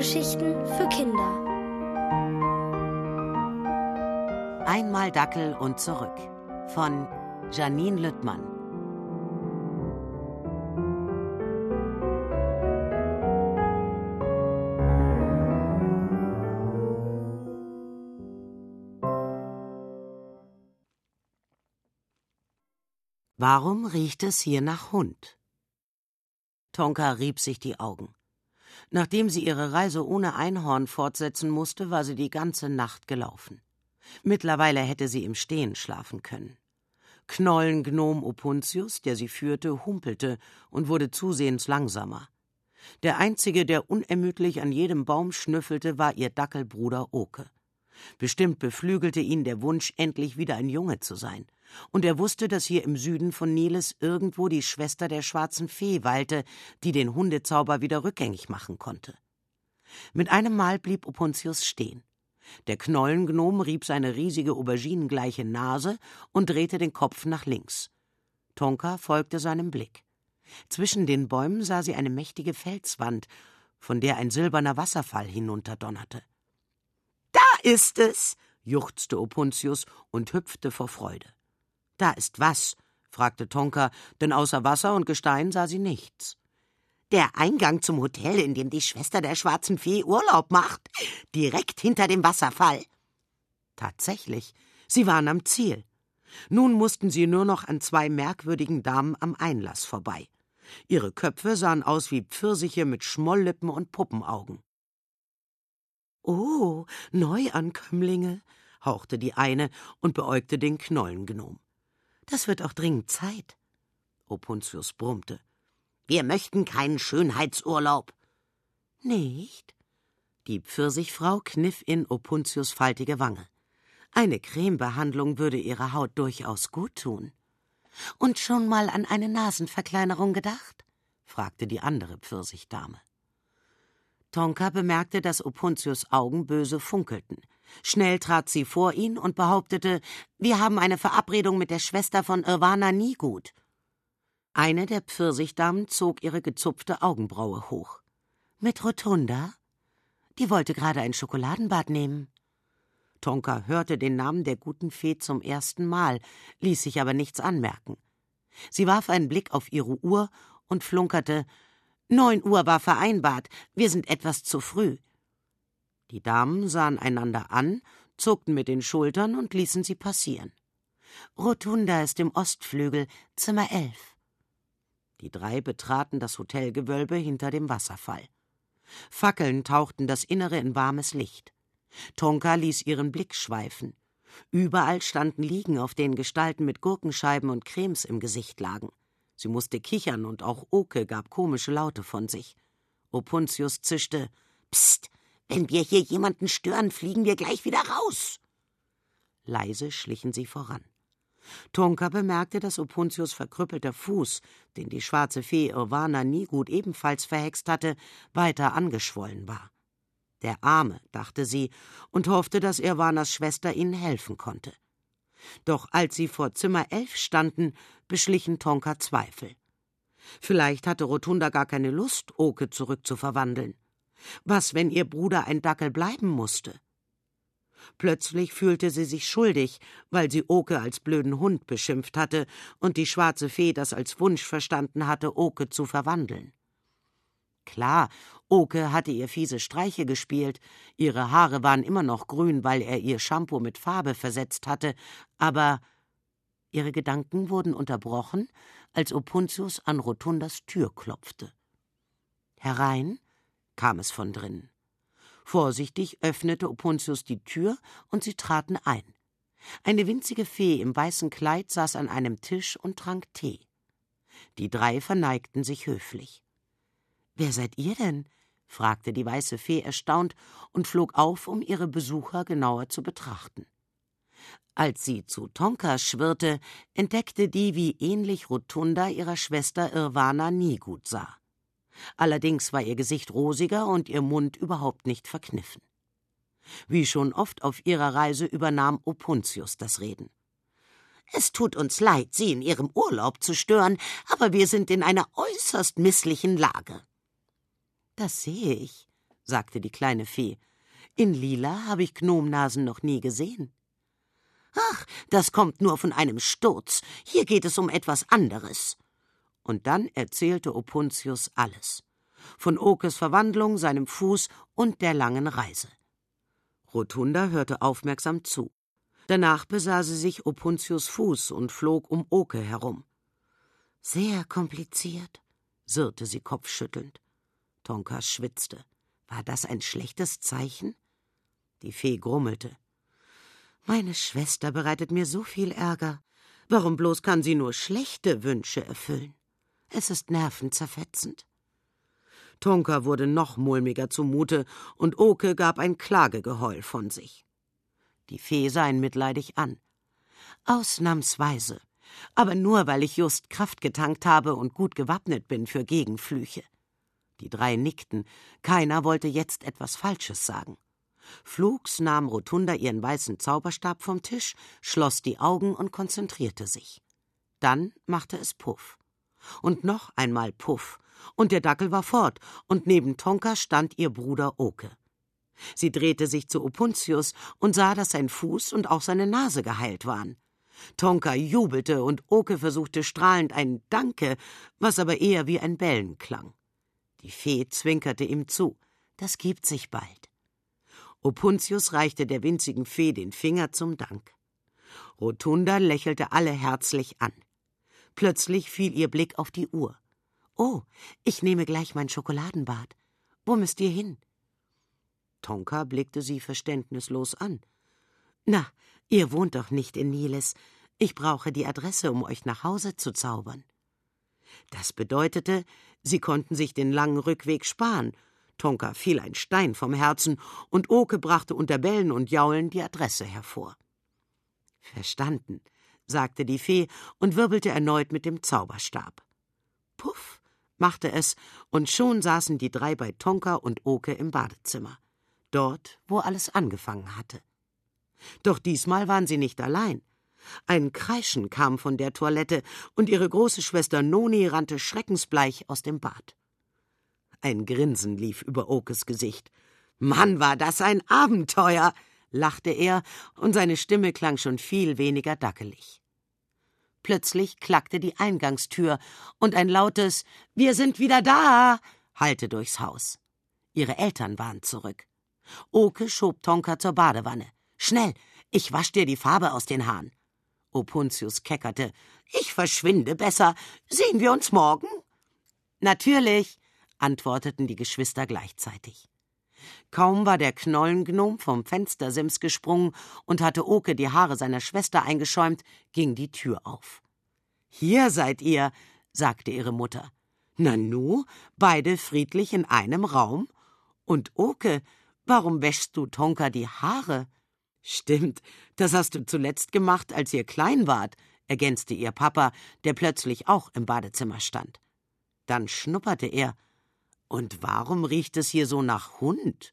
Hörgeschichten für Kinder. Einmal Dackel und zurück von Janine Lüttmann. Warum riecht es hier nach Hund? Tonka rieb sich die Augen. Nachdem sie ihre Reise ohne Einhorn fortsetzen musste, war sie die ganze Nacht gelaufen. Mittlerweile hätte sie im Stehen schlafen können. Knollengnom Opuntius, der sie führte, humpelte und wurde zusehends langsamer. Der einzige, der unermüdlich an jedem Baum schnüffelte, war ihr Dackelbruder Oke. Bestimmt beflügelte ihn der Wunsch, endlich wieder ein Junge zu sein. Und er wusste, dass hier im Süden von Niles irgendwo die Schwester der schwarzen Fee weilte, die den Hundezauber wieder rückgängig machen konnte. Mit einem Mal blieb Opuntius stehen. Der Knollengnom rieb seine riesige auberginengleiche Nase und drehte den Kopf nach links. Tonka folgte seinem Blick. Zwischen den Bäumen sah sie eine mächtige Felswand, von der ein silberner Wasserfall hinunterdonnerte. Ist es! juchzte Opuntius und hüpfte vor Freude. Da ist was? fragte Tonka, denn außer Wasser und Gestein sah sie nichts. Der Eingang zum Hotel, in dem die Schwester der schwarzen Fee Urlaub macht, direkt hinter dem Wasserfall. Tatsächlich, sie waren am Ziel. Nun mussten sie nur noch an zwei merkwürdigen Damen am Einlass vorbei. Ihre Köpfe sahen aus wie Pfirsiche mit Schmolllippen und Puppenaugen. Oh, Neuankömmlinge, hauchte die eine und beäugte den Knollengnom. Das wird auch dringend Zeit. Opuntius brummte. Wir möchten keinen Schönheitsurlaub. Nicht? Die Pfirsichfrau kniff in Opuntius faltige Wange. Eine Cremebehandlung würde ihrer Haut durchaus gut tun. Und schon mal an eine Nasenverkleinerung gedacht? fragte die andere Pfirsichdame. Tonka bemerkte, dass Opuntius Augen böse funkelten. Schnell trat sie vor ihn und behauptete, wir haben eine Verabredung mit der Schwester von Irwana Niegut. Eine der Pfirsichdamen zog ihre gezupfte Augenbraue hoch. Mit Rotunda? Die wollte gerade ein Schokoladenbad nehmen. Tonka hörte den Namen der guten Fee zum ersten Mal, ließ sich aber nichts anmerken. Sie warf einen Blick auf ihre Uhr und flunkerte Neun Uhr war vereinbart, wir sind etwas zu früh. Die Damen sahen einander an, zuckten mit den Schultern und ließen sie passieren. Rotunda ist im Ostflügel, Zimmer elf. Die drei betraten das Hotelgewölbe hinter dem Wasserfall. Fackeln tauchten das Innere in warmes Licht. Tonka ließ ihren Blick schweifen. Überall standen Liegen, auf denen Gestalten mit Gurkenscheiben und Cremes im Gesicht lagen. Sie musste kichern und auch Oke gab komische Laute von sich. Opuntius zischte: Psst, wenn wir hier jemanden stören, fliegen wir gleich wieder raus. Leise schlichen sie voran. Tonka bemerkte, dass Opuntius verkrüppelter Fuß, den die schwarze Fee Irwana nie gut ebenfalls verhext hatte, weiter angeschwollen war. Der Arme, dachte sie, und hoffte, dass Irwanas Schwester ihnen helfen konnte. Doch als sie vor Zimmer elf standen, beschlichen Tonka Zweifel. Vielleicht hatte Rotunda gar keine Lust, Oke zurückzuverwandeln. Was, wenn ihr Bruder ein Dackel bleiben musste? Plötzlich fühlte sie sich schuldig, weil sie Oke als blöden Hund beschimpft hatte und die schwarze Fee das als Wunsch verstanden hatte, Oke zu verwandeln. Klar, Oke hatte ihr fiese Streiche gespielt, ihre Haare waren immer noch grün, weil er ihr Shampoo mit Farbe versetzt hatte, aber ihre Gedanken wurden unterbrochen, als Opuntius an Rotundas Tür klopfte. Herein kam es von drinnen. Vorsichtig öffnete Opuntius die Tür und sie traten ein. Eine winzige Fee im weißen Kleid saß an einem Tisch und trank Tee. Die drei verneigten sich höflich. Wer seid ihr denn? Fragte die weiße Fee erstaunt und flog auf, um ihre Besucher genauer zu betrachten. Als sie zu Tonka schwirrte, entdeckte die, wie ähnlich Rotunda ihrer Schwester Irwana nie gut sah. Allerdings war ihr Gesicht rosiger und ihr Mund überhaupt nicht verkniffen. Wie schon oft auf ihrer Reise übernahm Opuntius das Reden. Es tut uns leid, Sie in Ihrem Urlaub zu stören, aber wir sind in einer äußerst misslichen Lage. Das sehe ich, sagte die kleine Fee. In lila habe ich Gnomnasen noch nie gesehen. Ach, das kommt nur von einem Sturz. Hier geht es um etwas anderes. Und dann erzählte Opuntius alles. Von Okes Verwandlung, seinem Fuß und der langen Reise. Rotunda hörte aufmerksam zu. Danach besah sie sich Opuntius Fuß und flog um Oke herum. Sehr kompliziert, sirrte sie kopfschüttelnd. Tonka schwitzte. War das ein schlechtes Zeichen? Die Fee grummelte. Meine Schwester bereitet mir so viel Ärger. Warum bloß kann sie nur schlechte Wünsche erfüllen? Es ist nervenzerfetzend. Tonka wurde noch mulmiger zumute, und Oke gab ein Klagegeheul von sich. Die Fee sah ihn mitleidig an. Ausnahmsweise, aber nur weil ich just Kraft getankt habe und gut gewappnet bin für Gegenflüche. Die drei nickten, keiner wollte jetzt etwas Falsches sagen. Flugs nahm Rotunda ihren weißen Zauberstab vom Tisch, schloss die Augen und konzentrierte sich. Dann machte es Puff. Und noch einmal Puff, und der Dackel war fort, und neben Tonka stand ihr Bruder Oke. Sie drehte sich zu Opuntius und sah, dass sein Fuß und auch seine Nase geheilt waren. Tonka jubelte und Oke versuchte strahlend ein Danke, was aber eher wie ein Bellen klang. Die Fee zwinkerte ihm zu. Das gibt sich bald. Opuntius reichte der winzigen Fee den Finger zum Dank. Rotunda lächelte alle herzlich an. Plötzlich fiel ihr Blick auf die Uhr. Oh, ich nehme gleich mein Schokoladenbad. Wo müsst ihr hin? Tonka blickte sie verständnislos an. Na, ihr wohnt doch nicht in Niles. Ich brauche die Adresse, um euch nach Hause zu zaubern. Das bedeutete, sie konnten sich den langen Rückweg sparen. Tonka fiel ein Stein vom Herzen, und Oke brachte unter Bellen und Jaulen die Adresse hervor. Verstanden, sagte die Fee und wirbelte erneut mit dem Zauberstab. Puff, machte es, und schon saßen die drei bei Tonka und Oke im Badezimmer. Dort, wo alles angefangen hatte. Doch diesmal waren sie nicht allein. Ein Kreischen kam von der Toilette, und ihre große Schwester Noni rannte schreckensbleich aus dem Bad. Ein Grinsen lief über Okes Gesicht. Mann, war das ein Abenteuer! lachte er, und seine Stimme klang schon viel weniger dackelig. Plötzlich klackte die Eingangstür und ein lautes Wir sind wieder da hallte durchs Haus. Ihre Eltern waren zurück. Oke schob Tonka zur Badewanne. Schnell, ich wasch dir die Farbe aus den Haaren. Opuntius keckerte. Ich verschwinde besser. Sehen wir uns morgen? Natürlich, antworteten die Geschwister gleichzeitig. Kaum war der Knollengnom vom Fenstersims gesprungen und hatte Oke die Haare seiner Schwester eingeschäumt, ging die Tür auf. Hier seid ihr, sagte ihre Mutter. Nanu, beide friedlich in einem Raum? Und Oke, warum wäschst du Tonka die Haare? Stimmt, das hast du zuletzt gemacht, als ihr klein wart, ergänzte ihr Papa, der plötzlich auch im Badezimmer stand. Dann schnupperte er. Und warum riecht es hier so nach Hund?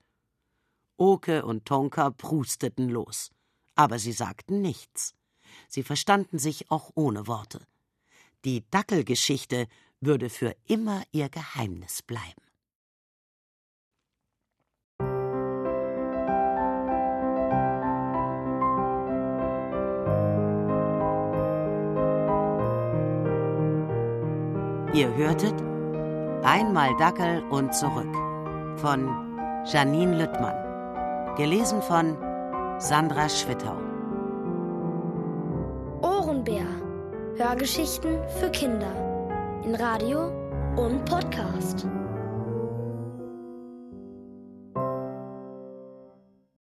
Oke und Tonka prusteten los, aber sie sagten nichts. Sie verstanden sich auch ohne Worte. Die Dackelgeschichte würde für immer ihr Geheimnis bleiben. Ihr hörtet Einmal Dackel und zurück von Janine Lüttmann. Gelesen von Sandra Schwittau. Ohrenbär. Hörgeschichten für Kinder. In Radio und Podcast.